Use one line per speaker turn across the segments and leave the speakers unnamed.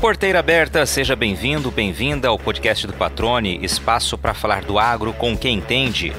Porteira aberta, seja bem-vindo, bem-vinda ao podcast do Patrone, espaço para falar do agro com quem entende.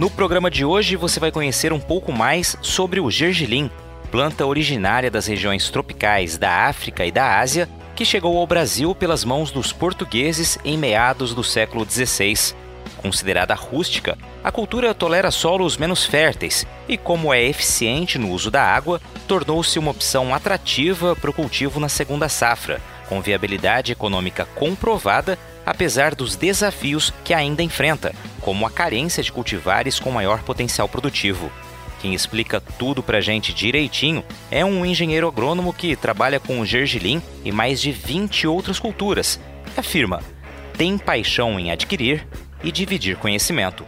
No programa de hoje você vai conhecer um pouco mais sobre o gergelim, planta originária das regiões tropicais da África e da Ásia, que chegou ao Brasil pelas mãos dos portugueses em meados do século XVI. Considerada rústica, a cultura tolera solos menos férteis e, como é eficiente no uso da água, tornou-se uma opção atrativa para o cultivo na segunda safra, com viabilidade econômica comprovada, apesar dos desafios que ainda enfrenta, como a carência de cultivares com maior potencial produtivo. Quem explica tudo pra gente direitinho é um engenheiro agrônomo que trabalha com o gergelim e mais de 20 outras culturas. Afirma: tem paixão em adquirir e dividir conhecimento.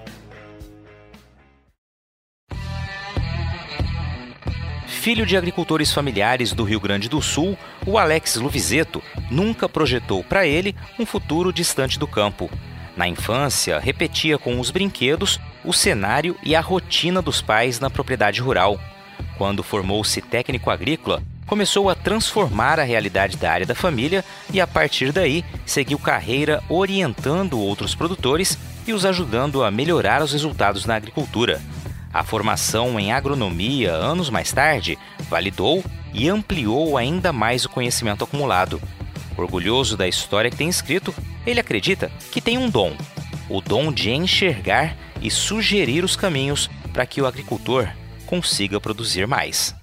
Filho de agricultores familiares do Rio Grande do Sul, o Alex Luvizeto nunca projetou para ele um futuro distante do campo. Na infância, repetia com os brinquedos o cenário e a rotina dos pais na propriedade rural. Quando formou-se técnico agrícola, começou a transformar a realidade da área da família e, a partir daí, seguiu carreira orientando outros produtores e os ajudando a melhorar os resultados na agricultura. A formação em agronomia, anos mais tarde, validou e ampliou ainda mais o conhecimento acumulado. Orgulhoso da história que tem escrito, ele acredita que tem um dom: o dom de enxergar e sugerir os caminhos para que o agricultor consiga produzir mais.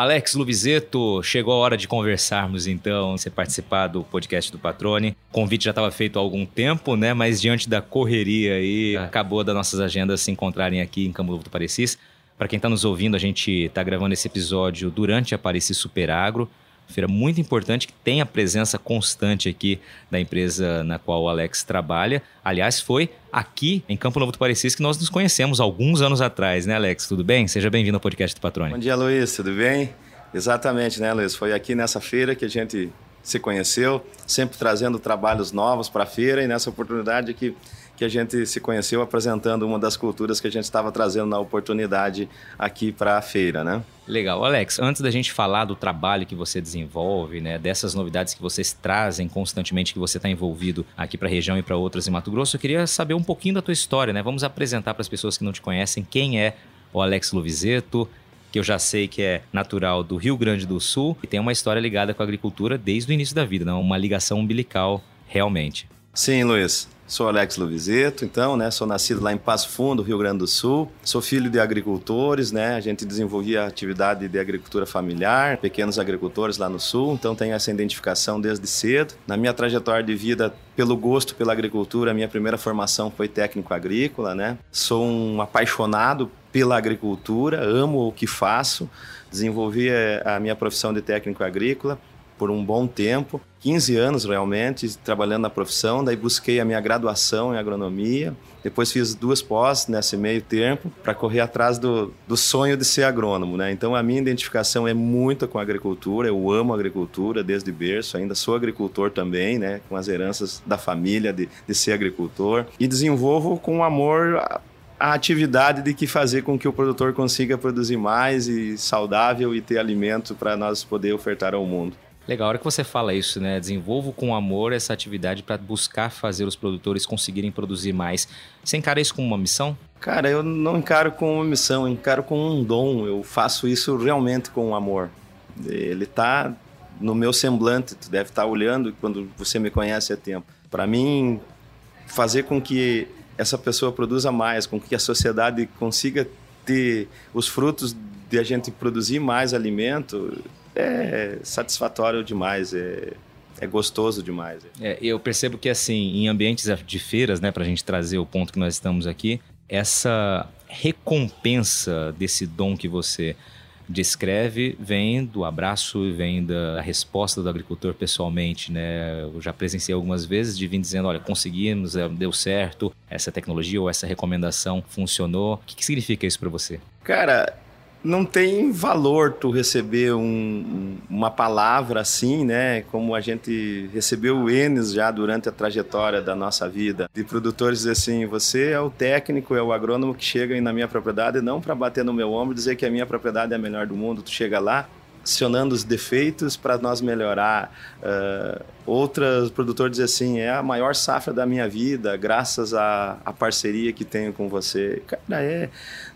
Alex Luvizeto, chegou a hora de conversarmos então, você participar do podcast do Patrone. O convite já estava feito há algum tempo, né? Mas diante da correria aí, acabou das nossas agendas se encontrarem aqui em Campo Novo do Parecis. Para quem está nos ouvindo, a gente está gravando esse episódio durante a Parecis Super Agro feira muito importante que tem a presença constante aqui da empresa na qual o Alex trabalha. Aliás, foi aqui em Campo Novo do Parecis que nós nos conhecemos alguns anos atrás, né, Alex? Tudo bem? Seja bem-vindo ao podcast do Patrônio.
Bom dia, Luiz. Tudo bem? Exatamente, né, Luiz? Foi aqui nessa feira que a gente se conheceu, sempre trazendo trabalhos novos para a feira e nessa oportunidade que que a gente se conheceu apresentando uma das culturas que a gente estava trazendo na oportunidade aqui para a feira, né?
Legal. Alex, antes da gente falar do trabalho que você desenvolve, né, dessas novidades que vocês trazem constantemente, que você está envolvido aqui para a região e para outras em Mato Grosso, eu queria saber um pouquinho da tua história, né? Vamos apresentar para as pessoas que não te conhecem quem é o Alex Luvizeto, que eu já sei que é natural do Rio Grande do Sul e tem uma história ligada com a agricultura desde o início da vida, né? uma ligação umbilical realmente.
Sim, Luiz. Sou Alex Lovizeto, então, né? Sou nascido lá em Passo Fundo, Rio Grande do Sul. Sou filho de agricultores, né? A gente desenvolvia atividade de agricultura familiar, pequenos agricultores lá no Sul, então tenho essa identificação desde cedo. Na minha trajetória de vida, pelo gosto pela agricultura, minha primeira formação foi técnico agrícola, né? Sou um apaixonado pela agricultura, amo o que faço. Desenvolvi eh, a minha profissão de técnico agrícola por um bom tempo, 15 anos realmente, trabalhando na profissão. Daí busquei a minha graduação em agronomia. Depois fiz duas pós nesse meio tempo para correr atrás do, do sonho de ser agrônomo, né? Então a minha identificação é muito com a agricultura. Eu amo a agricultura desde berço. Ainda sou agricultor também, né? Com as heranças da família de, de ser agricultor e desenvolvo com amor a, a atividade de que fazer com que o produtor consiga produzir mais e saudável e ter alimento para nós poder ofertar ao mundo.
Legal, a hora que você fala isso, né? Desenvolvo com amor essa atividade para buscar fazer os produtores conseguirem produzir mais. Você encara isso como uma missão?
Cara, eu não encaro como uma missão, encaro como um dom. Eu faço isso realmente com amor. Ele está no meu semblante, tu deve estar tá olhando quando você me conhece há tempo. Para mim, fazer com que essa pessoa produza mais, com que a sociedade consiga ter os frutos de a gente produzir mais alimento, é satisfatório demais, é, é gostoso demais.
É, eu percebo que, assim, em ambientes de feiras, né, para a gente trazer o ponto que nós estamos aqui, essa recompensa desse dom que você descreve vem do abraço e vem da resposta do agricultor pessoalmente, né? Eu já presenciei algumas vezes de vir dizendo, olha, conseguimos, é, deu certo, essa tecnologia ou essa recomendação funcionou. O que, que significa isso para você?
Cara, não tem valor tu receber um, uma palavra assim, né? Como a gente recebeu Enes já durante a trajetória da nossa vida. De produtores assim, você é o técnico, é o agrônomo que chega na minha propriedade, não para bater no meu ombro e dizer que a minha propriedade é a melhor do mundo. Tu chega lá, acionando os defeitos para nós melhorar. Uh, outras produtores dizem assim, é a maior safra da minha vida, graças à, à parceria que tenho com você. Cara, é,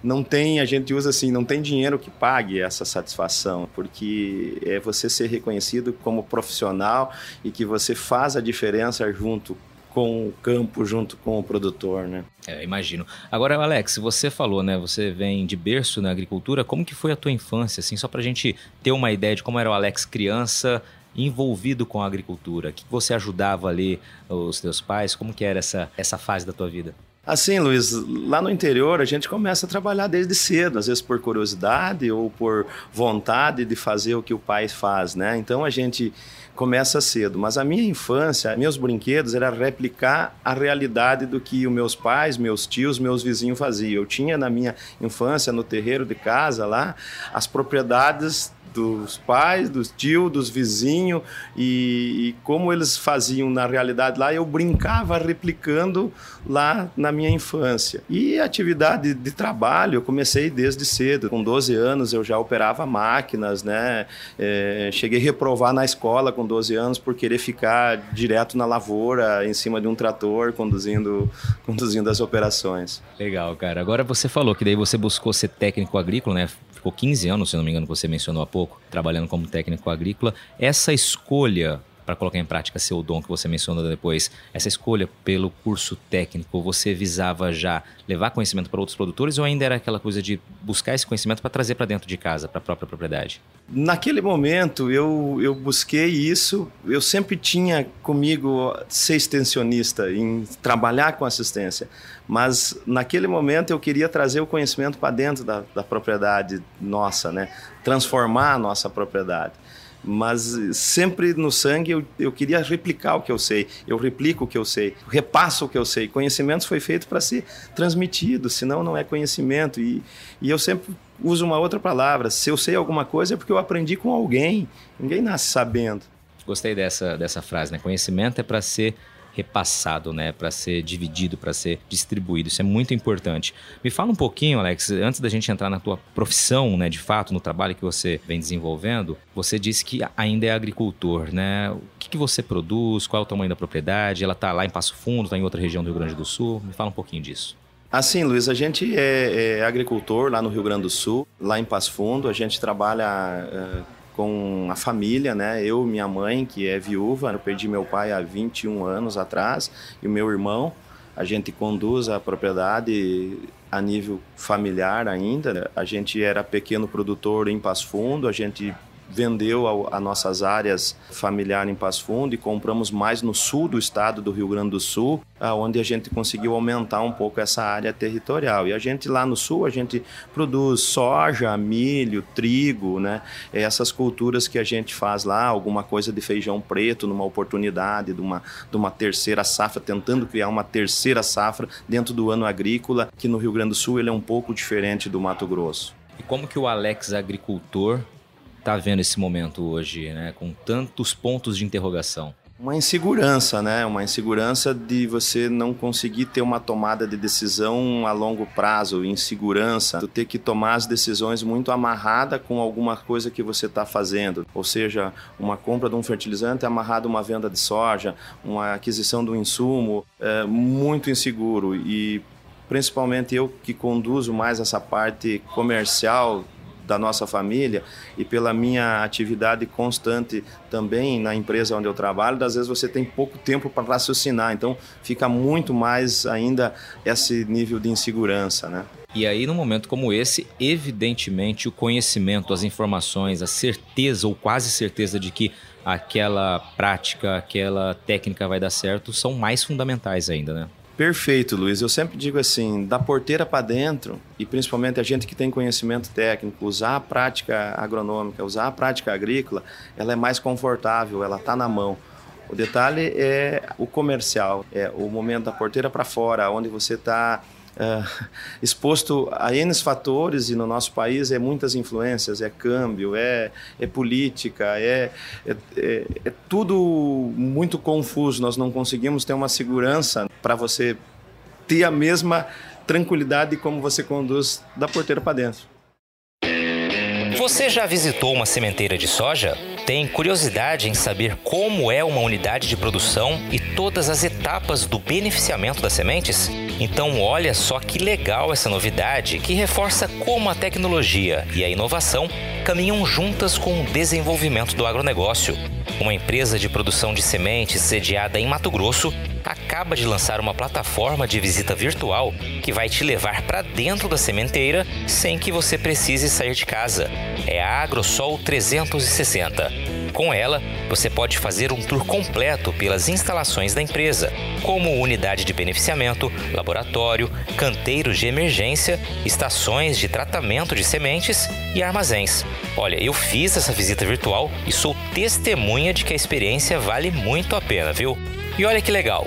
não tem, a gente usa assim, não tem dinheiro que pague essa satisfação, porque é você ser reconhecido como profissional e que você faz a diferença junto com o campo junto com o produtor, né?
É, imagino. Agora, Alex, você falou, né? Você vem de berço na agricultura. Como que foi a tua infância, assim, só para a gente ter uma ideia de como era o Alex criança envolvido com a agricultura? O que você ajudava ali os teus pais? Como que era essa, essa fase da tua vida?
Assim, Luiz, lá no interior a gente começa a trabalhar desde cedo, às vezes por curiosidade ou por vontade de fazer o que o pai faz, né? Então a gente começa cedo. Mas a minha infância, meus brinquedos era replicar a realidade do que os meus pais, meus tios, meus vizinhos faziam. Eu tinha na minha infância, no terreiro de casa lá, as propriedades dos pais, dos tios, dos vizinhos e, e, como eles faziam na realidade lá, eu brincava replicando lá na minha infância. E atividade de trabalho, eu comecei desde cedo. Com 12 anos eu já operava máquinas, né? É, cheguei a reprovar na escola com 12 anos por querer ficar direto na lavoura, em cima de um trator, conduzindo, conduzindo as operações.
Legal, cara. Agora você falou que daí você buscou ser técnico agrícola, né? Ficou 15 anos, se não me engano, que você mencionou há pouco, trabalhando como técnico agrícola. Essa escolha para colocar em prática seu dom que você mencionou depois, essa escolha pelo curso técnico, você visava já levar conhecimento para outros produtores ou ainda era aquela coisa de buscar esse conhecimento para trazer para dentro de casa, para a própria propriedade?
Naquele momento eu, eu busquei isso, eu sempre tinha comigo ser extensionista, em trabalhar com assistência, mas naquele momento eu queria trazer o conhecimento para dentro da, da propriedade nossa, né? transformar a nossa propriedade mas sempre no sangue eu, eu queria replicar o que eu sei, eu replico o que eu sei, repasso o que eu sei. Conhecimento foi feito para ser transmitido, senão não é conhecimento. E, e eu sempre uso uma outra palavra: se eu sei alguma coisa é porque eu aprendi com alguém, ninguém nasce sabendo.
Gostei dessa, dessa frase, né? Conhecimento é para ser repassado, né, para ser dividido, para ser distribuído. Isso é muito importante. Me fala um pouquinho, Alex, antes da gente entrar na tua profissão, né, de fato, no trabalho que você vem desenvolvendo. Você disse que ainda é agricultor, né? O que, que você produz? Qual é o tamanho da propriedade? Ela está lá em Passo Fundo, está em outra região do Rio Grande do Sul? Me fala um pouquinho disso.
Assim, Luiz, a gente é, é, agricultor lá no Rio Grande do Sul, lá em Passo Fundo. A gente trabalha é, com a família, né? Eu, minha mãe, que é viúva, eu perdi meu pai há 21 anos atrás, e o meu irmão. A gente conduz a propriedade a nível familiar ainda. A gente era pequeno produtor em Passo Fundo, a gente vendeu as nossas áreas familiar em Passo Fundo e compramos mais no sul do estado do Rio Grande do Sul, onde a gente conseguiu aumentar um pouco essa área territorial. E a gente lá no sul, a gente produz soja, milho, trigo, né? Essas culturas que a gente faz lá, alguma coisa de feijão preto numa oportunidade de uma, de uma terceira safra, tentando criar uma terceira safra dentro do ano agrícola, que no Rio Grande do Sul ele é um pouco diferente do Mato Grosso.
E como que o Alex agricultor está vendo esse momento hoje, né, com tantos pontos de interrogação?
Uma insegurança, né? Uma insegurança de você não conseguir ter uma tomada de decisão a longo prazo, insegurança, de ter que tomar as decisões muito amarrada com alguma coisa que você está fazendo, ou seja, uma compra de um fertilizante amarrada a uma venda de soja, uma aquisição do insumo, é muito inseguro e principalmente eu que conduzo mais essa parte comercial da nossa família e pela minha atividade constante também na empresa onde eu trabalho, às vezes você tem pouco tempo para raciocinar, então fica muito mais ainda esse nível de insegurança, né?
E aí, num momento como esse, evidentemente o conhecimento, as informações, a certeza ou quase certeza de que aquela prática, aquela técnica vai dar certo, são mais fundamentais ainda, né?
Perfeito, Luiz. Eu sempre digo assim, da porteira para dentro, e principalmente a gente que tem conhecimento técnico, usar a prática agronômica, usar a prática agrícola, ela é mais confortável, ela está na mão. O detalhe é o comercial, é o momento da porteira para fora, onde você está é, exposto a N fatores e no nosso país é muitas influências, é câmbio, é, é política, é, é, é, é tudo muito confuso. Nós não conseguimos ter uma segurança para você ter a mesma tranquilidade como você conduz da porteira para dentro.
Você já visitou uma sementeira de soja? Tem curiosidade em saber como é uma unidade de produção e todas as etapas do beneficiamento das sementes? Então, olha só que legal essa novidade que reforça como a tecnologia e a inovação caminham juntas com o desenvolvimento do agronegócio. Uma empresa de produção de sementes sediada em Mato Grosso acaba de lançar uma plataforma de visita virtual que vai te levar para dentro da sementeira sem que você precise sair de casa. É a AgroSol 360. Com ela, você pode fazer um tour completo pelas instalações da empresa, como unidade de beneficiamento, laboratório, canteiros de emergência, estações de tratamento de sementes e armazéns. Olha, eu fiz essa visita virtual e sou testemunha de que a experiência vale muito a pena, viu? E olha que legal!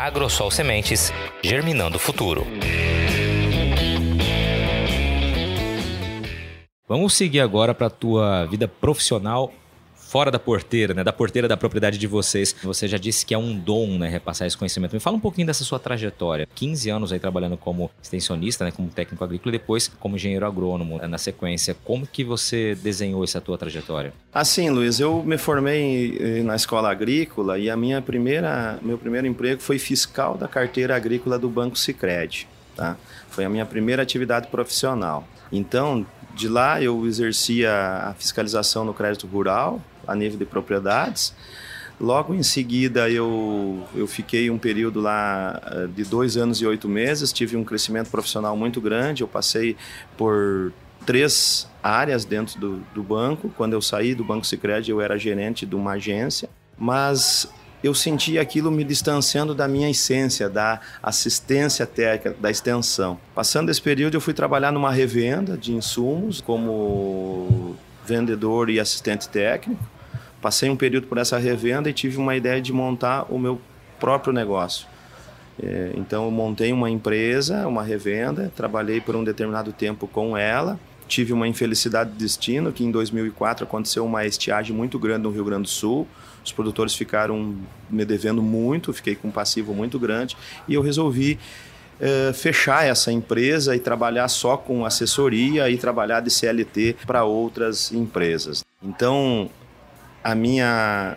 AgroSol Sementes, germinando o futuro.
Vamos seguir agora para a tua vida profissional fora da porteira, né? Da porteira da propriedade de vocês. Você já disse que é um dom, né? Repassar esse conhecimento. Me fala um pouquinho dessa sua trajetória. 15 anos aí trabalhando como extensionista, né? Como técnico agrícola e depois como engenheiro agrônomo né? na sequência. Como que você desenhou essa tua trajetória?
Assim, Luiz, eu me formei eh, na escola agrícola e a minha primeira, meu primeiro emprego foi fiscal da carteira agrícola do Banco Sicredi, tá? Foi a minha primeira atividade profissional. Então, de lá eu exercia a fiscalização no crédito rural, a nível de propriedades. Logo em seguida, eu, eu fiquei um período lá eh, de dois anos e oito meses, tive um crescimento profissional muito grande. Eu passei por três áreas dentro do, do banco. Quando eu saí do Banco Sicredi, eu era gerente de uma agência, mas eu senti aquilo me distanciando da minha essência, da assistência técnica, da extensão. Passando esse período, eu fui trabalhar numa revenda de insumos como vendedor e assistente técnico. Passei um período por essa revenda e tive uma ideia de montar o meu próprio negócio. É, então, eu montei uma empresa, uma revenda, trabalhei por um determinado tempo com ela. Tive uma infelicidade de destino, que em 2004 aconteceu uma estiagem muito grande no Rio Grande do Sul. Os produtores ficaram me devendo muito, fiquei com um passivo muito grande e eu resolvi uh, fechar essa empresa e trabalhar só com assessoria e trabalhar de CLT para outras empresas. Então, a minha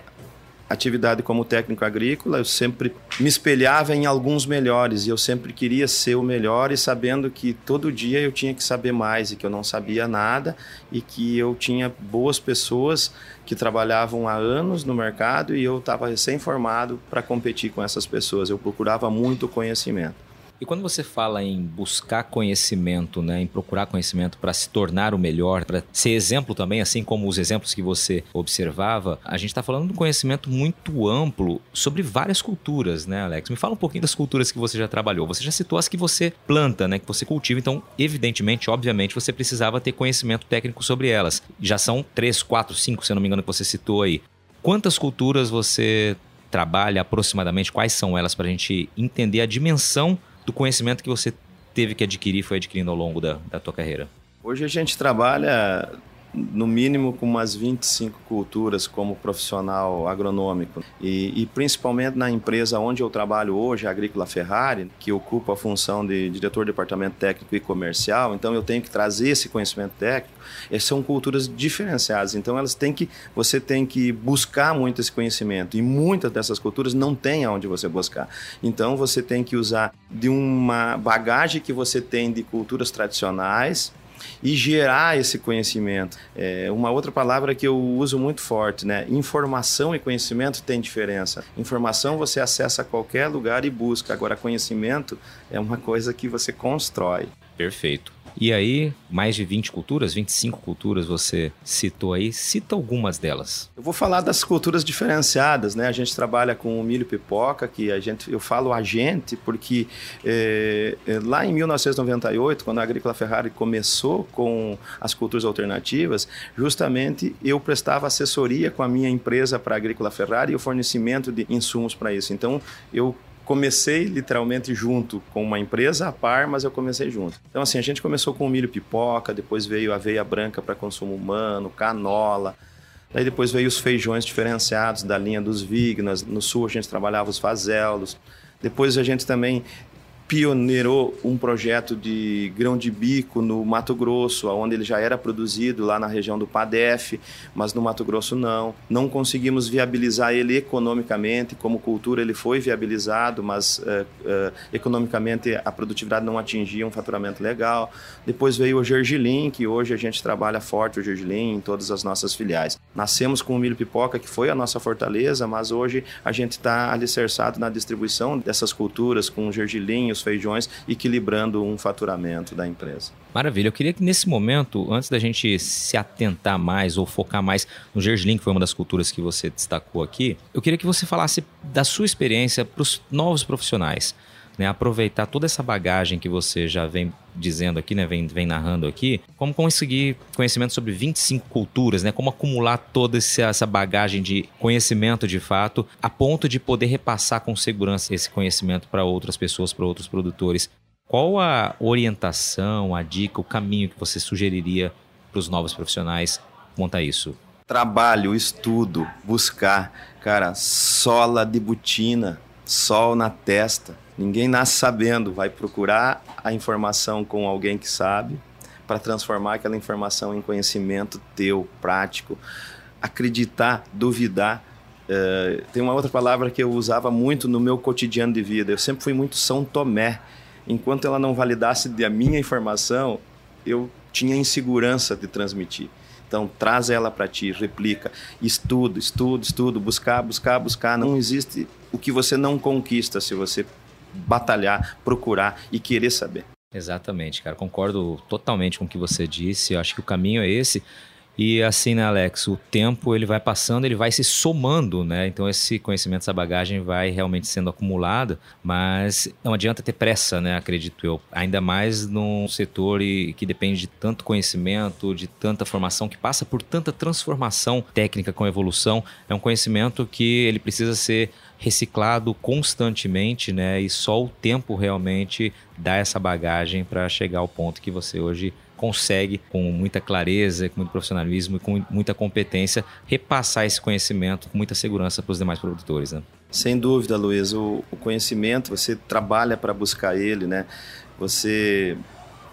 atividade como técnico agrícola, eu sempre me espelhava em alguns melhores e eu sempre queria ser o melhor e sabendo que todo dia eu tinha que saber mais e que eu não sabia nada e que eu tinha boas pessoas que trabalhavam há anos no mercado e eu estava recém-formado para competir com essas pessoas. Eu procurava muito conhecimento.
E quando você fala em buscar conhecimento, né, em procurar conhecimento para se tornar o melhor, para ser exemplo também, assim como os exemplos que você observava, a gente está falando de um conhecimento muito amplo sobre várias culturas, né, Alex? Me fala um pouquinho das culturas que você já trabalhou. Você já citou as que você planta, né, que você cultiva, então, evidentemente, obviamente, você precisava ter conhecimento técnico sobre elas. Já são três, quatro, cinco, se eu não me engano, que você citou aí. Quantas culturas você trabalha aproximadamente? Quais são elas para a gente entender a dimensão do conhecimento que você teve que adquirir, foi adquirindo ao longo da, da tua carreira?
Hoje a gente trabalha no mínimo com umas 25 culturas como profissional agronômico e, e, principalmente na empresa onde eu trabalho hoje, a Agrícola Ferrari, que ocupa a função de diretor de departamento técnico e comercial, então eu tenho que trazer esse conhecimento técnico. Essas são culturas diferenciadas, então elas têm que você tem que buscar muito esse conhecimento e muitas dessas culturas não tem aonde você buscar. Então você tem que usar de uma bagagem que você tem de culturas tradicionais e gerar esse conhecimento. É uma outra palavra que eu uso muito forte, né? Informação e conhecimento tem diferença. Informação você acessa a qualquer lugar e busca, agora conhecimento é uma coisa que você constrói.
Perfeito. E aí, mais de 20 culturas, 25 culturas você citou aí, cita algumas delas.
Eu vou falar das culturas diferenciadas, né? A gente trabalha com o milho pipoca, que a gente, eu falo a gente, porque é, lá em 1998, quando a Agrícola Ferrari começou com as culturas alternativas, justamente eu prestava assessoria com a minha empresa para a Agrícola Ferrari e o fornecimento de insumos para isso. Então, eu comecei literalmente junto com uma empresa a par, mas eu comecei junto. Então, assim, a gente começou com milho pipoca, depois veio aveia branca para consumo humano, canola. Daí depois veio os feijões diferenciados da linha dos Vignas. No sul a gente trabalhava os fazelos. Depois a gente também pioneirou um projeto de grão de bico no Mato Grosso, onde ele já era produzido lá na região do Padef, mas no Mato Grosso não. Não conseguimos viabilizar ele economicamente, como cultura ele foi viabilizado, mas uh, uh, economicamente a produtividade não atingia um faturamento legal. Depois veio o Gergelim, que hoje a gente trabalha forte o Gergelim em todas as nossas filiais. Nascemos com o milho pipoca, que foi a nossa fortaleza, mas hoje a gente está alicerçado na distribuição dessas culturas com o Gergelim, os feijões, equilibrando um faturamento da empresa.
Maravilha. Eu queria que nesse momento, antes da gente se atentar mais ou focar mais no gergelim, que foi uma das culturas que você destacou aqui, eu queria que você falasse da sua experiência para os novos profissionais né, aproveitar toda essa bagagem que você já vem dizendo aqui, né, vem, vem narrando aqui, como conseguir conhecimento sobre 25 culturas, né, como acumular toda essa bagagem de conhecimento de fato, a ponto de poder repassar com segurança esse conhecimento para outras pessoas, para outros produtores. Qual a orientação, a dica, o caminho que você sugeriria para os novos profissionais quanto a isso?
Trabalho, estudo, buscar, cara, sola de botina, sol na testa, Ninguém nasce sabendo, vai procurar a informação com alguém que sabe para transformar aquela informação em conhecimento teu, prático. Acreditar, duvidar. Uh, tem uma outra palavra que eu usava muito no meu cotidiano de vida. Eu sempre fui muito São Tomé. Enquanto ela não validasse a minha informação, eu tinha insegurança de transmitir. Então, traz ela para ti, replica, estudo, estudo, estudo, buscar, buscar, buscar. Não existe o que você não conquista se você batalhar, procurar e querer saber.
Exatamente, cara. Concordo totalmente com o que você disse. Eu acho que o caminho é esse. E assim, né, Alex, o tempo ele vai passando, ele vai se somando, né? Então esse conhecimento, essa bagagem vai realmente sendo acumulada, mas não adianta ter pressa, né? Acredito eu. Ainda mais num setor que depende de tanto conhecimento, de tanta formação, que passa por tanta transformação técnica com evolução. É um conhecimento que ele precisa ser reciclado constantemente, né? E só o tempo realmente dá essa bagagem para chegar ao ponto que você hoje consegue, com muita clareza, com muito profissionalismo e com muita competência, repassar esse conhecimento com muita segurança para os demais produtores. Né?
Sem dúvida, Luiz. O, o conhecimento, você trabalha para buscar ele, né? Você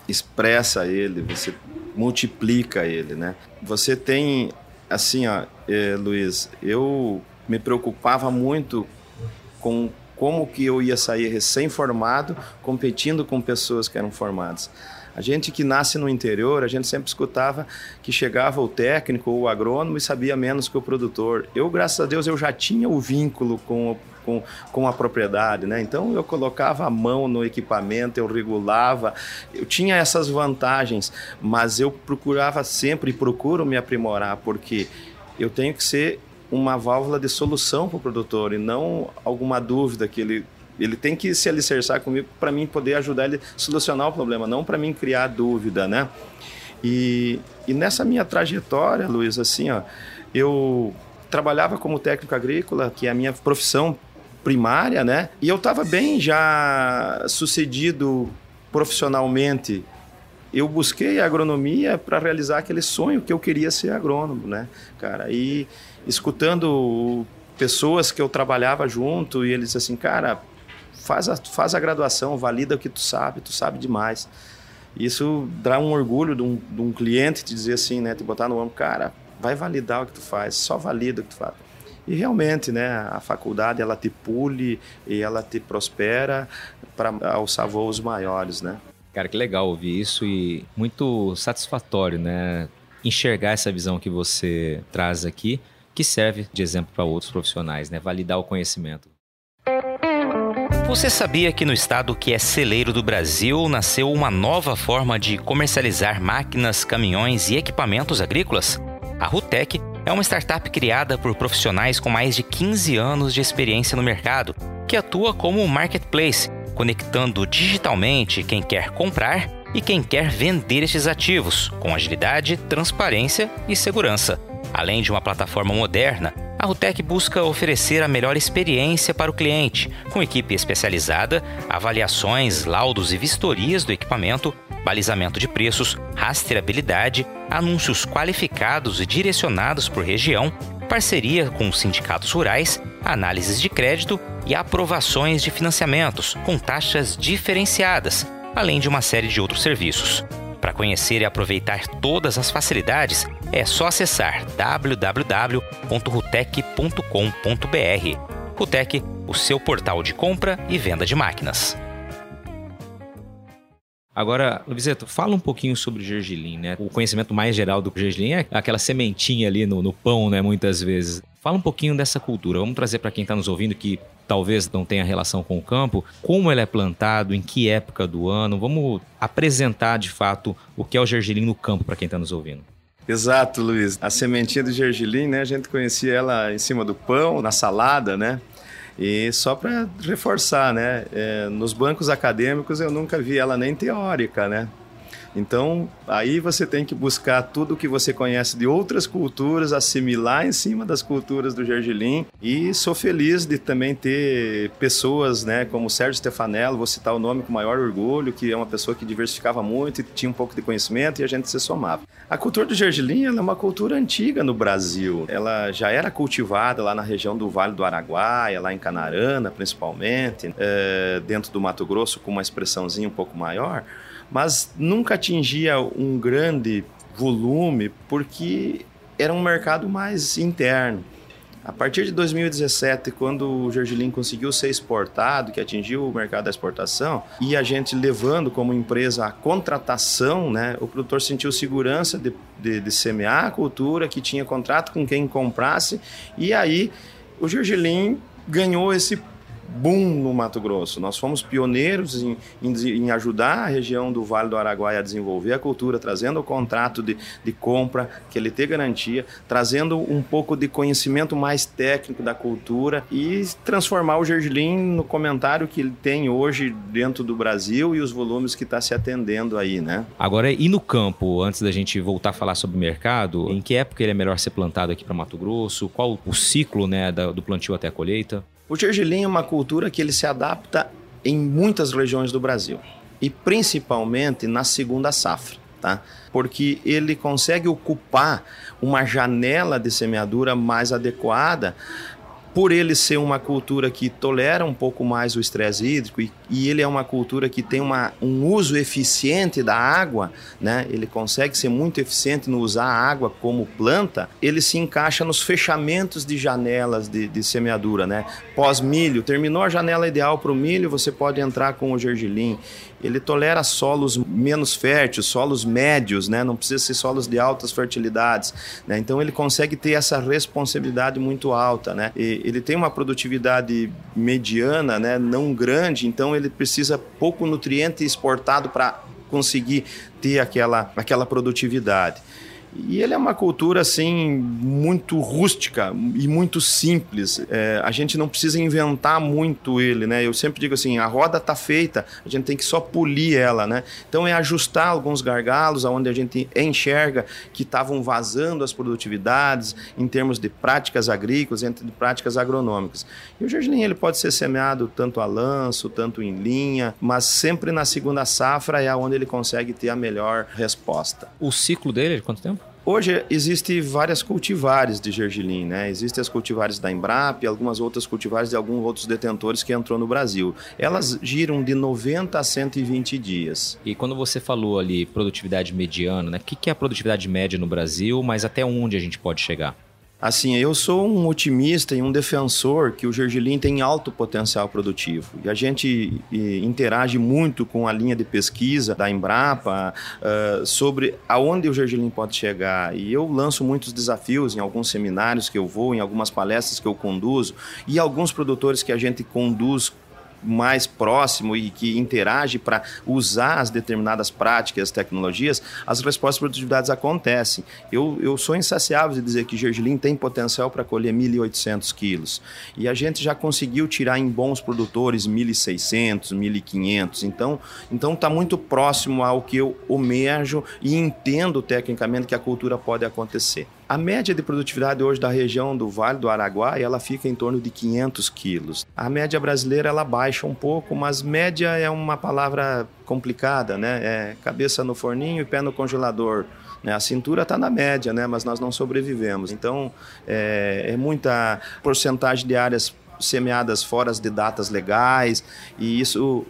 expressa ele, você multiplica ele, né? Você tem, assim, ó, eh, Luiz, eu me preocupava muito com como que eu ia sair recém-formado competindo com pessoas que eram formadas. A gente que nasce no interior, a gente sempre escutava que chegava o técnico ou o agrônomo e sabia menos que o produtor. Eu, graças a Deus, eu já tinha o vínculo com, com, com a propriedade, né? Então eu colocava a mão no equipamento, eu regulava, eu tinha essas vantagens, mas eu procurava sempre e procuro me aprimorar, porque eu tenho que ser uma válvula de solução para o produtor e não alguma dúvida que ele ele tem que se alicerçar comigo para mim poder ajudar ele a solucionar o problema, não para mim criar dúvida, né? E, e nessa minha trajetória, Luiz, assim, ó, eu trabalhava como técnico agrícola, que é a minha profissão primária, né? E eu estava bem já sucedido profissionalmente. Eu busquei a agronomia para realizar aquele sonho que eu queria ser agrônomo, né, cara? E escutando pessoas que eu trabalhava junto e eles assim, cara, faz a, faz a graduação, valida o que tu sabe, tu sabe demais. Isso dá um orgulho de um, de um cliente te dizer assim, né, te botar no ombro, cara, vai validar o que tu faz, só valida o que tu faz. E realmente, né, a faculdade ela te pule e ela te prospera para alçar voos maiores, né?
Cara, que legal ouvir isso e muito satisfatório, né? Enxergar essa visão que você traz aqui, que serve de exemplo para outros profissionais, né? Validar o conhecimento.
Você sabia que no estado que é celeiro do Brasil nasceu uma nova forma de comercializar máquinas, caminhões e equipamentos agrícolas? A Rutec é uma startup criada por profissionais com mais de 15 anos de experiência no mercado, que atua como marketplace, conectando digitalmente quem quer comprar e quem quer vender estes ativos, com agilidade, transparência e segurança. Além de uma plataforma moderna, a Rutec busca oferecer a melhor experiência para o cliente, com equipe especializada, avaliações, laudos e vistorias do equipamento, balizamento de preços, rastreabilidade, anúncios qualificados e direcionados por região, parceria com sindicatos rurais, análises de crédito e aprovações de financiamentos com taxas diferenciadas, além de uma série de outros serviços. Para conhecer e aproveitar todas as facilidades, é só acessar www.rutec.com.br. Rutec, o seu portal de compra e venda de máquinas.
Agora, Luizeto, fala um pouquinho sobre o gergelim, né? O conhecimento mais geral do gergelim é aquela sementinha ali no, no pão, né? Muitas vezes. Fala um pouquinho dessa cultura. Vamos trazer para quem está nos ouvindo que talvez não tenha relação com o campo, como ele é plantado, em que época do ano. Vamos apresentar de fato o que é o gergelim no campo para quem está nos ouvindo.
Exato, Luiz. A sementinha do gergelim, né? A gente conhecia ela em cima do pão, na salada, né? E só para reforçar, né? É, nos bancos acadêmicos eu nunca vi ela nem teórica, né? Então, aí você tem que buscar tudo que você conhece de outras culturas, assimilar em cima das culturas do Gergelim. E sou feliz de também ter pessoas, né, como o Sérgio Stefanello, vou citar o nome com maior orgulho, que é uma pessoa que diversificava muito e tinha um pouco de conhecimento e a gente se somava. A cultura do Gergelim é uma cultura antiga no Brasil. Ela já era cultivada lá na região do Vale do Araguaia, lá em Canarana, principalmente, é, dentro do Mato Grosso, com uma expressãozinha um pouco maior mas nunca atingia um grande volume porque era um mercado mais interno. A partir de 2017, quando o gergelim conseguiu ser exportado, que atingiu o mercado da exportação, e a gente levando como empresa a contratação, né, o produtor sentiu segurança de, de, de semear a cultura, que tinha contrato com quem comprasse, e aí o gergelim ganhou esse boom no Mato Grosso. Nós fomos pioneiros em, em, em, ajudar a região do Vale do Araguaia a desenvolver a cultura, trazendo o contrato de, de compra, que ele tem garantia, trazendo um pouco de conhecimento mais técnico da cultura e transformar o gergelim no comentário que ele tem hoje dentro do Brasil e os volumes que está se atendendo aí, né?
Agora, e no campo, antes da gente voltar a falar sobre o mercado, em que época ele é melhor ser plantado aqui para Mato Grosso? Qual o ciclo né, do plantio até a colheita?
O gergelim é uma cultura que ele se adapta em muitas regiões do Brasil e principalmente na segunda safra, tá? Porque ele consegue ocupar uma janela de semeadura mais adequada por ele ser uma cultura que tolera um pouco mais o estresse hídrico e, e, ele é uma cultura que tem uma, um uso eficiente da água, né? ele consegue ser muito eficiente no usar a água como planta, ele se encaixa nos fechamentos de janelas de, de semeadura. Né? Pós-milho, terminou a janela ideal para o milho, você pode entrar com o gergelim. Ele tolera solos menos férteis, solos médios, né? não precisa ser solos de altas fertilidades. Né? Então ele consegue ter essa responsabilidade muito alta. Né? E, ele tem uma produtividade mediana, né, não grande, então ele precisa pouco nutriente exportado para conseguir ter aquela, aquela produtividade. E ele é uma cultura assim muito rústica e muito simples. É, a gente não precisa inventar muito ele, né? Eu sempre digo assim, a roda está feita, a gente tem que só polir ela, né? Então é ajustar alguns gargalos aonde a gente enxerga que estavam vazando as produtividades em termos de práticas agrícolas, entre de práticas agronômicas. E o gergelim ele pode ser semeado tanto a lanço, tanto em linha, mas sempre na segunda safra é aonde ele consegue ter a melhor resposta.
O ciclo dele é de quanto tempo?
Hoje existem várias cultivares de gergelim, né? Existem as cultivares da Embrapa e algumas outras cultivares de alguns outros detentores que entrou no Brasil. Elas giram de 90 a 120 dias.
E quando você falou ali produtividade mediana, né? O que é a produtividade média no Brasil, mas até onde a gente pode chegar?
Assim, eu sou um otimista e um defensor que o gergelim tem alto potencial produtivo. E a gente e, interage muito com a linha de pesquisa da Embrapa uh, sobre aonde o gergelim pode chegar. E eu lanço muitos desafios em alguns seminários que eu vou, em algumas palestras que eu conduzo, e alguns produtores que a gente conduz mais próximo e que interage para usar as determinadas práticas, tecnologias, as respostas de produtividades acontecem. Eu, eu sou insaciável de dizer que gergelim tem potencial para colher 1.800 quilos. E a gente já conseguiu tirar em bons produtores 1.600, 1.500. Então, então está muito próximo ao que eu omejo e entendo tecnicamente que a cultura pode acontecer. A média de produtividade hoje da região do Vale do Araguaia, ela fica em torno de 500 quilos. A média brasileira, ela baixa um pouco, mas média é uma palavra complicada, né? É cabeça no forninho e pé no congelador. Né? A cintura está na média, né? mas nós não sobrevivemos. Então, é, é muita porcentagem de áreas semeadas fora de datas legais, e isso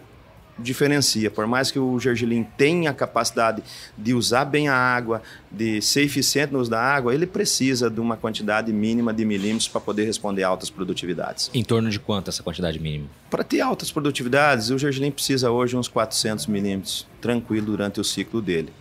diferencia. Por mais que o gergelim tenha a capacidade de usar bem a água, de ser eficiente no uso da água, ele precisa de uma quantidade mínima de milímetros para poder responder a altas produtividades.
Em torno de quanto essa quantidade mínima?
Para ter altas produtividades, o gergelim precisa hoje uns 400 milímetros, tranquilo durante o ciclo dele.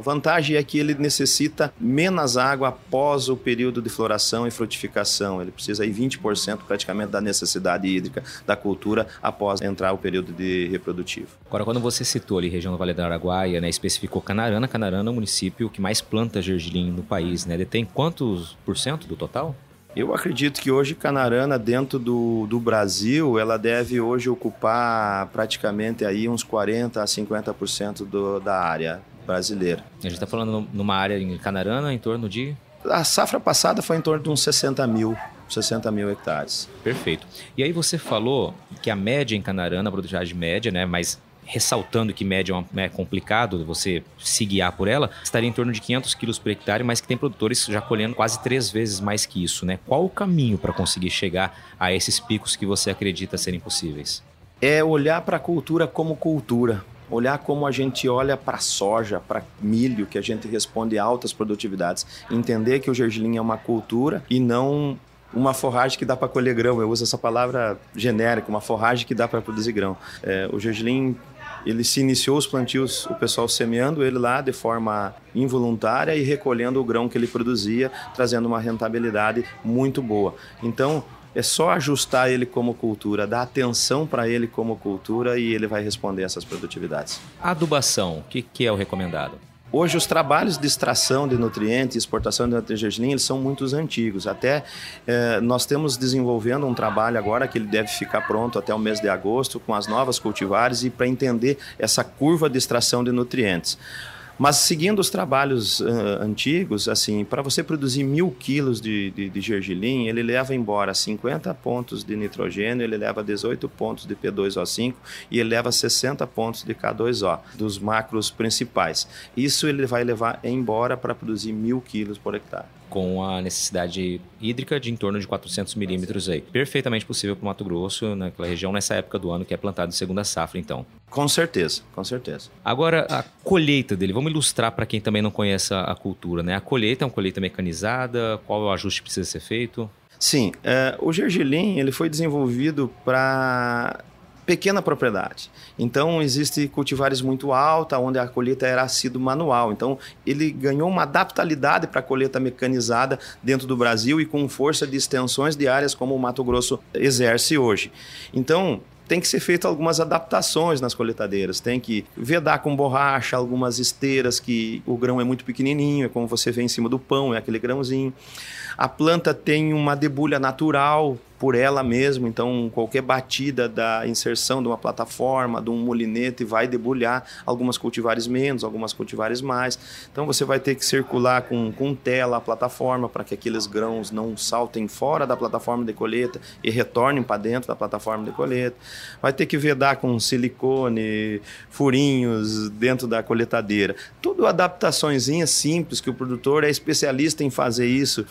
A vantagem é que ele necessita menos água após o período de floração e frutificação. Ele precisa aí 20% praticamente da necessidade hídrica da cultura após entrar o período de reprodutivo.
Agora, quando você citou ali região do Vale do Araguaia, né, especificou Canarana, Canarana é o município que mais planta gergelim no país, né? Ele tem quantos por cento do total?
Eu acredito que hoje Canarana, dentro do, do Brasil, ela deve hoje ocupar praticamente aí uns 40% a 50% do, da área brasileira.
A gente está falando numa área em Canarana em torno de?
A safra passada foi em torno de uns 60 mil 60 mil hectares.
Perfeito. E aí você falou que a média em Canarana, a produtividade média, né, mas ressaltando que média é, é complicado você se guiar por ela, estaria em torno de 500 quilos por hectare, mas que tem produtores já colhendo quase três vezes mais que isso, né? Qual o caminho para conseguir chegar a esses picos que você acredita serem possíveis?
É olhar para a cultura como cultura olhar como a gente olha para soja, para milho, que a gente responde altas produtividades, entender que o gergelim é uma cultura e não uma forragem que dá para colher grão. Eu uso essa palavra genérica, uma forragem que dá para produzir grão. É, o gergelim ele se iniciou os plantios, o pessoal semeando ele lá de forma involuntária e recolhendo o grão que ele produzia, trazendo uma rentabilidade muito boa. Então, é só ajustar ele como cultura, dar atenção para ele como cultura e ele vai responder essas produtividades.
Adubação, o que, que é o recomendado?
Hoje os trabalhos de extração de nutrientes, exportação de nutrientes eles são muito antigos. Até eh, nós temos desenvolvendo um trabalho agora que ele deve ficar pronto até o mês de agosto com as novas cultivares e para entender essa curva de extração de nutrientes. Mas seguindo os trabalhos uh, antigos, assim, para você produzir mil quilos de, de, de, gergelim, ele leva embora 50 pontos de nitrogênio, ele leva 18 pontos de P2O5 e ele leva 60 pontos de K2O, dos macros principais. Isso ele vai levar embora para produzir mil quilos por hectare
com a necessidade hídrica de em torno de 400 milímetros aí. Perfeitamente possível para o Mato Grosso, naquela região, nessa época do ano que é plantado segunda safra, então.
Com certeza, com certeza.
Agora, a colheita dele, vamos ilustrar para quem também não conhece a, cultura, né? A colheita é uma colheita mecanizada, qual o ajuste que precisa ser feito?
Sim, é, o gergelim ele foi desenvolvido para pequena propriedade. Então, existe cultivares muito alta, onde a colheita era sido manual. Então, ele ganhou uma adaptabilidade para a colheita mecanizada dentro do Brasil e com força de extensões de áreas como o Mato Grosso exerce hoje. Então, tem que ser feito algumas adaptações nas coletadeiras. Tem que vedar com borracha, algumas esteiras que o grão é muito pequenininho, é como você vê em cima do pão, é aquele grãozinho. A planta tem uma debulha natural por ela mesma, então qualquer batida da inserção de uma plataforma, de um molinete vai debulhar algumas cultivares menos, algumas cultivares mais. Então você vai ter que circular com, com tela a plataforma para que aqueles grãos não saltem fora da plataforma de colheita e retornem para dentro da plataforma de colheita. Vai ter que vedar com silicone, furinhos dentro da coletadeira. Tudo adaptações simples que o produtor é especialista em fazer isso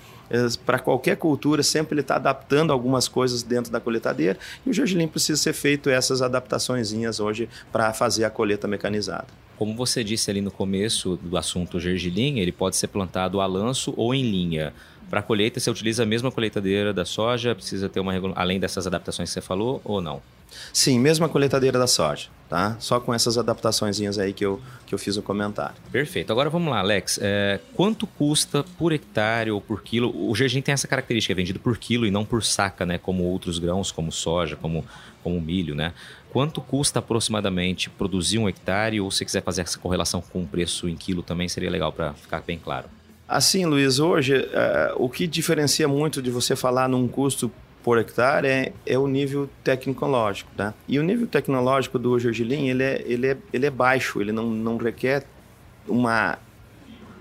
para qualquer cultura, sempre ele está adaptando algumas coisas dentro da coletadeira e o gergelim precisa ser feito essas adaptações hoje para fazer a colheita mecanizada.
Como você disse ali no começo do assunto gergelim, ele pode ser plantado a lanço ou em linha. Para colheita, você utiliza a mesma colheitadeira da soja? Precisa ter uma além dessas adaptações que você falou ou não?
Sim, mesma colheitadeira da soja, tá? Só com essas adaptações aí que eu, que eu fiz no comentário.
Perfeito. Agora vamos lá, Alex. É, quanto custa por hectare ou por quilo? O gergelim tem essa característica, é vendido por quilo e não por saca, né? Como outros grãos, como soja, como, como milho, né? Quanto custa aproximadamente produzir um hectare? Ou se quiser fazer essa correlação com o preço em quilo também, seria legal para ficar bem claro.
Assim, Luiz, hoje uh, o que diferencia muito de você falar num custo por hectare é, é o nível tecnológico, tá? E o nível tecnológico do gergelim, ele é, ele é, ele é baixo, ele não, não requer uma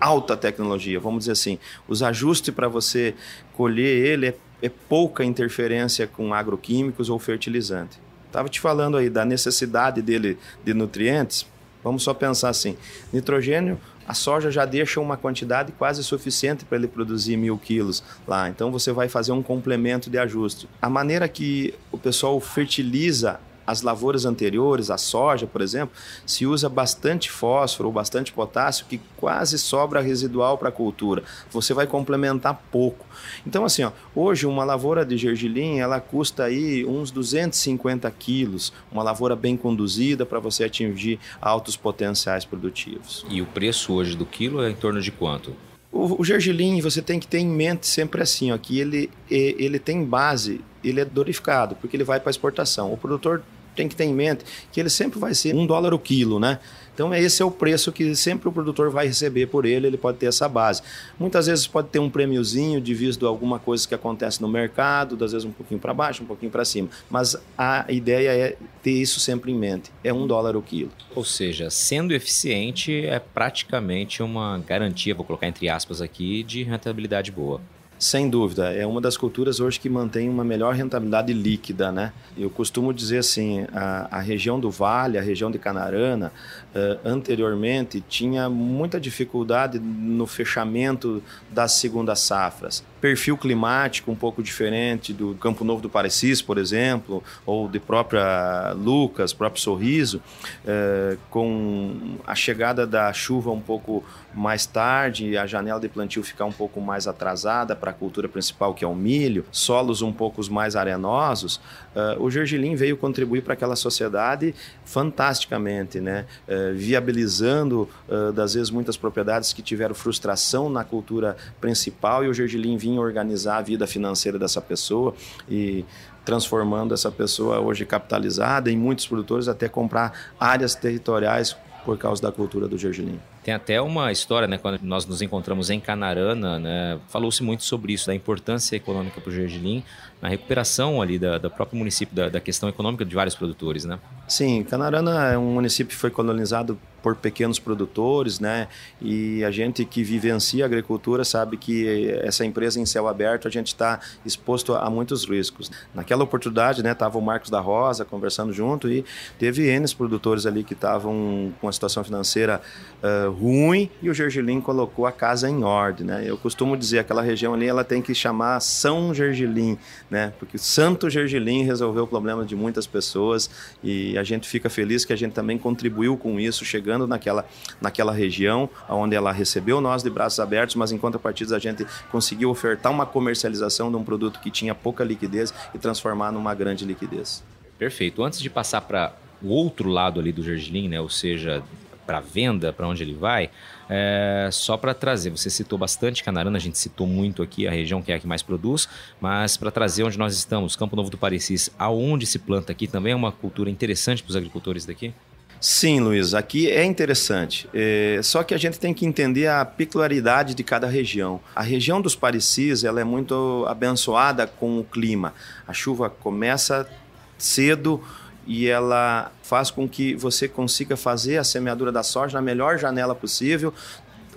alta tecnologia, vamos dizer assim. Os ajustes para você colher ele é, é pouca interferência com agroquímicos ou fertilizante. Estava te falando aí da necessidade dele de nutrientes. Vamos só pensar assim: nitrogênio, a soja já deixa uma quantidade quase suficiente para ele produzir mil quilos lá. Então você vai fazer um complemento de ajuste. A maneira que o pessoal fertiliza as lavouras anteriores, a soja, por exemplo, se usa bastante fósforo ou bastante potássio que quase sobra residual para a cultura. Você vai complementar pouco. Então, assim, ó, hoje uma lavoura de gergelim ela custa aí uns 250 quilos, uma lavoura bem conduzida para você atingir altos potenciais produtivos.
E o preço hoje do quilo é em torno de quanto?
O, o gergelim, você tem que ter em mente sempre assim, ó, que ele, ele tem base, ele é dorificado, porque ele vai para exportação. O produtor tem que ter em mente que ele sempre vai ser um dólar o quilo, né? Então esse é o preço que sempre o produtor vai receber por ele, ele pode ter essa base. Muitas vezes pode ter um prêmiozinho devido a alguma coisa que acontece no mercado, às vezes um pouquinho para baixo, um pouquinho para cima. Mas a ideia é ter isso sempre em mente. É um dólar o quilo.
Ou seja, sendo eficiente é praticamente uma garantia, vou colocar entre aspas aqui, de rentabilidade boa.
Sem dúvida, é uma das culturas hoje que mantém uma melhor rentabilidade líquida, né? Eu costumo dizer assim, a, a região do Vale, a região de Canarana, uh, anteriormente tinha muita dificuldade no fechamento das segundas safras perfil climático um pouco diferente do Campo Novo do Parecis, por exemplo, ou de própria Lucas, próprio Sorriso, é, com a chegada da chuva um pouco mais tarde, a janela de plantio ficar um pouco mais atrasada para a cultura principal, que é o milho, solos um pouco mais arenosos, é, o gergelim veio contribuir para aquela sociedade fantasticamente, né? É, viabilizando, das vezes, muitas propriedades que tiveram frustração na cultura principal e o gergelim vinha organizar a vida financeira dessa pessoa e transformando essa pessoa hoje capitalizada em muitos produtores até comprar áreas territoriais por causa da cultura do gergelim.
Tem até uma história, né, quando nós nos encontramos em Canarana, né, falou-se muito sobre isso, da importância econômica para o gergelim, na recuperação ali da, do próprio município, da, da, questão econômica de vários produtores, né?
Sim, Canarana é um município que foi colonizado por pequenos produtores, né? E a gente que vivencia a agricultura sabe que essa empresa em céu aberto a gente está exposto a muitos riscos. Naquela oportunidade, né, tava o Marcos da Rosa conversando junto e teve N produtores ali que estavam com a situação financeira uh, ruim e o Gergelim colocou a casa em ordem, né? Eu costumo dizer aquela região ali ela tem que chamar São Gergelim, né? Porque Santo Gergelim resolveu o problema de muitas pessoas e a gente fica feliz que a gente também contribuiu com isso, chegando naquela, naquela região onde ela recebeu nós de braços abertos, mas em contrapartida a gente conseguiu ofertar uma comercialização de um produto que tinha pouca liquidez e transformar numa grande liquidez.
Perfeito. Antes de passar para o outro lado ali do gergelim, né? Ou seja, para venda, para onde ele vai, é, só para trazer, você citou bastante Canarana, a gente citou muito aqui a região que é a que mais produz, mas para trazer onde nós estamos, Campo Novo do Parecis, aonde se planta aqui também é uma cultura interessante para os agricultores daqui?
Sim, Luiz, aqui é interessante. É, só que a gente tem que entender a peculiaridade de cada região. A região dos Parecis ela é muito abençoada com o clima. A chuva começa cedo, e ela faz com que você consiga fazer a semeadura da soja na melhor janela possível,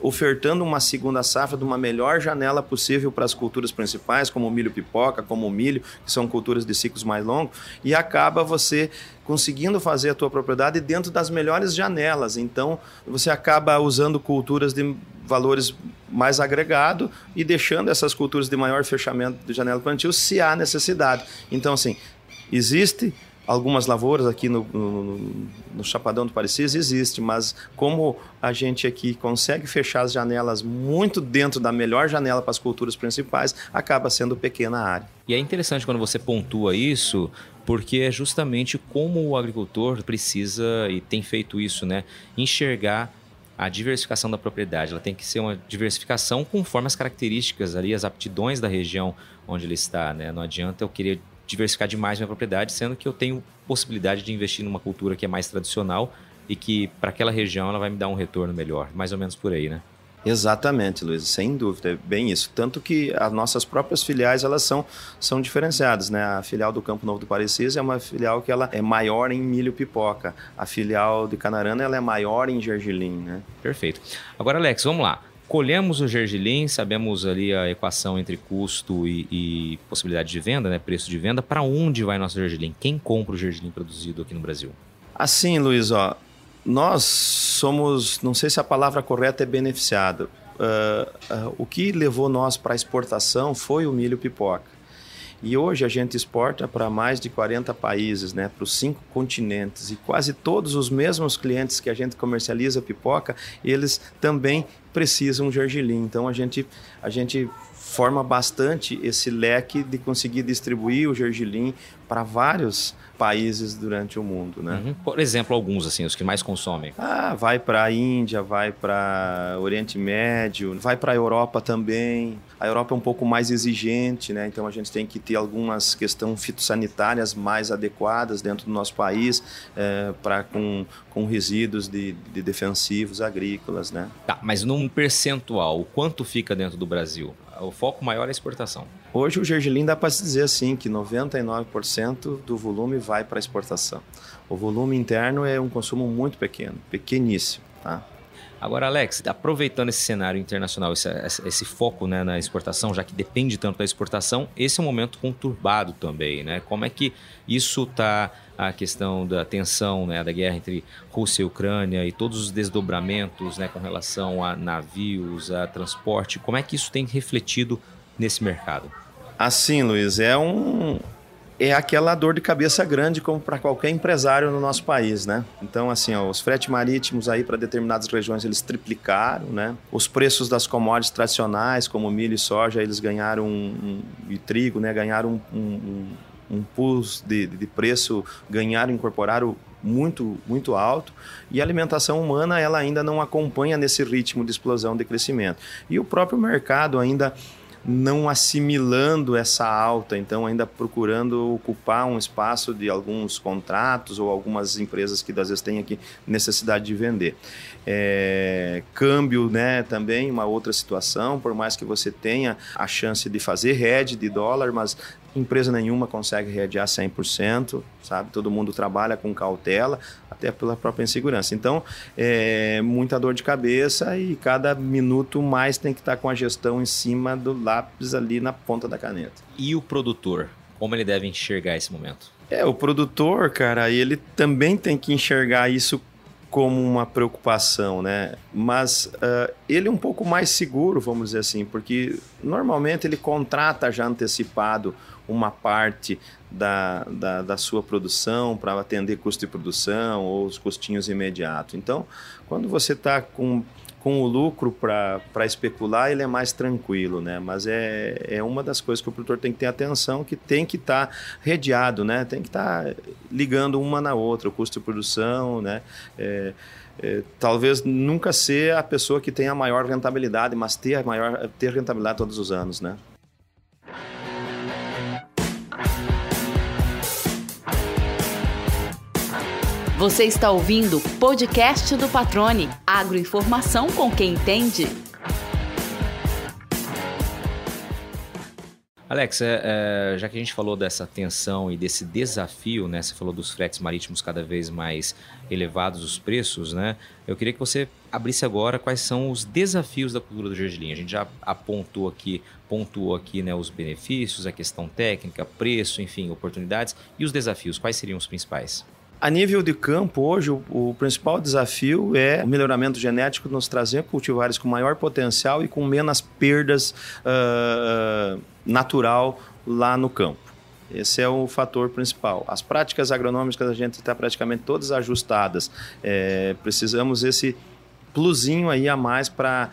ofertando uma segunda safra de uma melhor janela possível para as culturas principais, como o milho pipoca, como o milho, que são culturas de ciclos mais longos, e acaba você conseguindo fazer a tua propriedade dentro das melhores janelas. Então, você acaba usando culturas de valores mais agregado e deixando essas culturas de maior fechamento de janela plantio se há necessidade. Então, assim, existe algumas lavouras aqui no, no, no Chapadão do Parecis existe, mas como a gente aqui consegue fechar as janelas muito dentro da melhor janela para as culturas principais, acaba sendo pequena área.
E é interessante quando você pontua isso, porque é justamente como o agricultor precisa e tem feito isso, né, enxergar a diversificação da propriedade. Ela tem que ser uma diversificação conforme as características ali, as aptidões da região onde ele está, né? Não adianta eu querer diversificar demais minha propriedade, sendo que eu tenho possibilidade de investir numa cultura que é mais tradicional e que para aquela região ela vai me dar um retorno melhor, mais ou menos por aí, né?
Exatamente, Luiz, sem dúvida, é bem isso. Tanto que as nossas próprias filiais elas são, são diferenciadas, né? A filial do Campo Novo do Parecis é uma filial que ela é maior em milho pipoca. A filial de Canarana ela é maior em gergelim, né?
Perfeito. Agora, Alex, vamos lá. Colhemos o gergelim, sabemos ali a equação entre custo e, e possibilidade de venda, né? Preço de venda. Para onde vai nosso gergelim? Quem compra o gergelim produzido aqui no Brasil?
Assim, Luiz, ó, nós somos, não sei se a palavra correta é beneficiado. Uh, uh, o que levou nós para exportação foi o milho pipoca. E hoje a gente exporta para mais de 40 países, né, para os cinco continentes. E quase todos os mesmos clientes que a gente comercializa pipoca, eles também precisam de gergelim. Então a gente, a gente forma bastante esse leque de conseguir distribuir o gergelim para vários países durante o mundo, né? Uhum.
Por exemplo, alguns assim, os que mais consomem.
Ah, vai para a Índia, vai para Oriente Médio, vai para a Europa também. A Europa é um pouco mais exigente, né? Então a gente tem que ter algumas questões fitossanitárias mais adequadas dentro do nosso país é, para com, com resíduos de, de defensivos agrícolas, né?
Tá, mas num percentual, quanto fica dentro do Brasil? O foco maior é a exportação.
Hoje o gergelim dá para se dizer assim que 99% do volume vai para exportação. O volume interno é um consumo muito pequeno, pequeníssimo, tá?
Agora, Alex, aproveitando esse cenário internacional, esse, esse foco né, na exportação, já que depende tanto da exportação, esse é um momento conturbado também, né? Como é que isso está a questão da tensão, né, da guerra entre Rússia e Ucrânia e todos os desdobramentos, né, com relação a navios, a transporte, como é que isso tem refletido nesse mercado?
Assim, Luiz, é um é aquela dor de cabeça grande como para qualquer empresário no nosso país, né? Então, assim, ó, os fretes marítimos aí para determinadas regiões eles triplicaram, né? Os preços das commodities tradicionais, como milho e soja, eles ganharam um, um, e trigo, né? Ganharam um, um, um pulso de, de preço, ganharam, incorporaram muito muito alto e a alimentação humana ela ainda não acompanha nesse ritmo de explosão de crescimento e o próprio mercado ainda não assimilando essa alta, então ainda procurando ocupar um espaço de alguns contratos ou algumas empresas que às vezes têm aqui necessidade de vender. É, câmbio, né, também uma outra situação, por mais que você tenha a chance de fazer hedge de dólar, mas empresa nenhuma consegue readiar 100%, sabe? Todo mundo trabalha com cautela, até pela própria insegurança. Então, é muita dor de cabeça e cada minuto mais tem que estar com a gestão em cima do lápis ali na ponta da caneta.
E o produtor, como ele deve enxergar esse momento?
É, o produtor, cara, ele também tem que enxergar isso como uma preocupação, né? Mas uh, ele é um pouco mais seguro, vamos dizer assim, porque normalmente ele contrata já antecipado uma parte da, da, da sua produção para atender custo de produção ou os custinhos imediatos. Então, quando você está com com o lucro para especular, ele é mais tranquilo, né? Mas é, é uma das coisas que o produtor tem que ter atenção, que tem que estar tá redeado, né? Tem que estar tá ligando uma na outra, o custo de produção, né? É, é, talvez nunca ser a pessoa que tem a maior rentabilidade, mas ter a maior ter rentabilidade todos os anos, né?
Você está ouvindo o podcast do Patrone. Agroinformação com quem entende.
Alex, é, é, já que a gente falou dessa tensão e desse desafio, né? Você falou dos fretes marítimos cada vez mais elevados os preços, né? Eu queria que você abrisse agora quais são os desafios da cultura do gergelim. A gente já apontou aqui, pontuou aqui, né, os benefícios, a questão técnica, preço, enfim, oportunidades e os desafios. Quais seriam os principais?
A nível de campo, hoje, o, o, principal desafio é o melhoramento genético, nos trazer cultivares com maior potencial e com menos perdas uh, natural lá no campo. Esse é o fator principal. As práticas agronômicas a gente está praticamente todas ajustadas. É, precisamos esse plusinho aí a mais para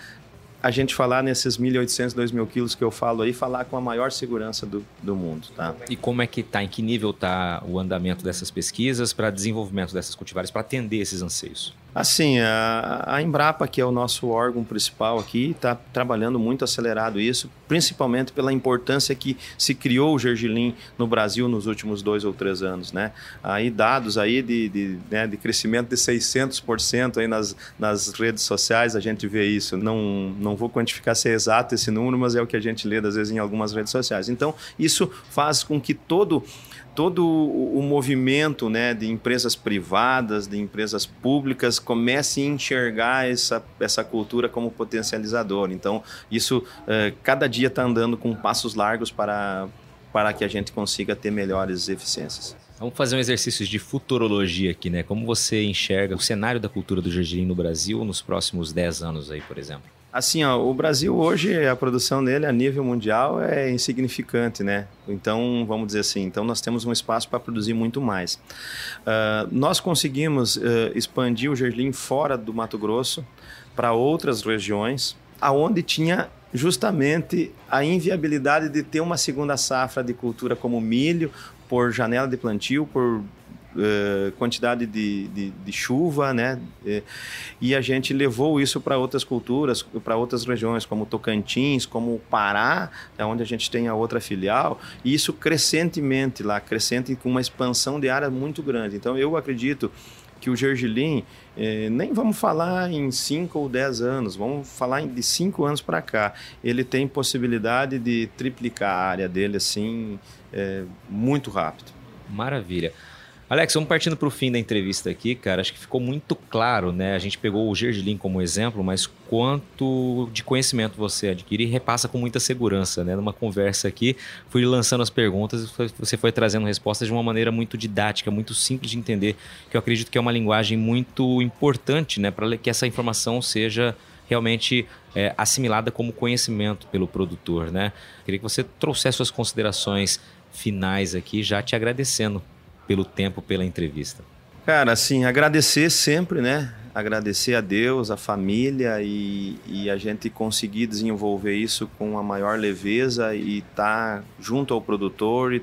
a gente falar nesses 1.800, 2.000 quilos que eu falo aí, falar com a maior segurança do, do mundo, tá?
E como é que está, em que nível está o andamento dessas pesquisas para desenvolvimento dessas cultivares, para atender esses anseios?
Assim, a, a, Embrapa, que é o nosso órgão principal aqui, está trabalhando muito acelerado isso, principalmente pela importância que se criou o gergelim no Brasil nos últimos dois ou três anos, né? Aí dados aí de, de, né, de crescimento de 600% aí nas, nas redes sociais, a gente vê isso. Não, não vou quantificar se é exato esse número, mas é o que a gente lê, às vezes, em algumas redes sociais. Então, isso faz com que todo todo o movimento né, de empresas privadas, de empresas públicas, comece a enxergar essa, essa cultura como potencializador. Então, isso eh, cada dia está andando com passos largos para, para que a gente consiga ter melhores eficiências.
Vamos fazer um exercício de futurologia aqui, né? Como você enxerga o cenário da cultura do gergelim no Brasil nos próximos 10 anos aí, por exemplo?
Assim, ó, o Brasil hoje, a produção dele a nível mundial é insignificante, né? Então, vamos dizer assim, então nós temos um espaço para produzir muito mais. Uh, nós conseguimos uh, expandir o gergelim fora do Mato Grosso para outras regiões, aonde tinha justamente a inviabilidade de ter uma segunda safra de cultura como milho por janela de plantio, por uh, quantidade de, de, de, chuva, né? E a gente levou isso para outras culturas, para outras regiões, como Tocantins, como Pará, é onde a gente tem a outra filial, e isso crescentemente lá, crescente com uma expansão de área muito grande. Então eu acredito que o gergelim, eh, nem vamos falar em 5 ou 10 anos, vamos falar de 5 anos para cá. Ele tem possibilidade de triplicar a área dele assim, eh, muito rápido.
Maravilha. Alex, vamos partindo para o fim da entrevista aqui, cara. Acho que ficou muito claro, né? A gente pegou o Gergelim como exemplo, mas quanto de conhecimento você adquire e repassa com muita segurança, né? Numa conversa aqui, fui lançando as perguntas e você foi trazendo respostas de uma maneira muito didática, muito simples de entender, que eu acredito que é uma linguagem muito importante, né? Para que essa informação seja realmente é, assimilada como conhecimento pelo produtor, né? Queria que você trouxesse suas considerações finais aqui, já te agradecendo pelo tempo, pela entrevista.
Cara, assim, agradecer sempre, né? Agradecer a Deus, a família e, e a gente conseguir desenvolver isso com a maior leveza e estar tá junto ao produtor e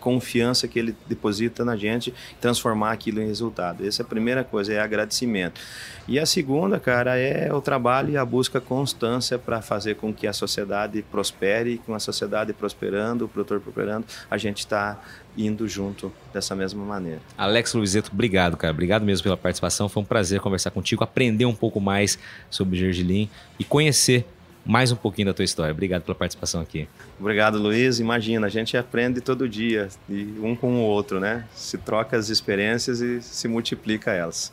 confiança que ele deposita na gente, transformar aquilo em resultado. Essa é a primeira coisa, é agradecimento. E a segunda, cara, é o trabalho e a busca constância para fazer com que a sociedade prospere, com a sociedade prosperando, o produtor prosperando, a gente está indo junto dessa mesma maneira.
Alex Luizeto, obrigado, cara. Obrigado mesmo pela participação. Foi um prazer conversar contigo, aprender um pouco mais sobre Gergelim e conhecer mais um pouquinho da tua história. Obrigado pela participação aqui.
Obrigado, Luiz. Imagina, a gente aprende todo dia, um com o outro, né? Se troca as experiências e se multiplica elas.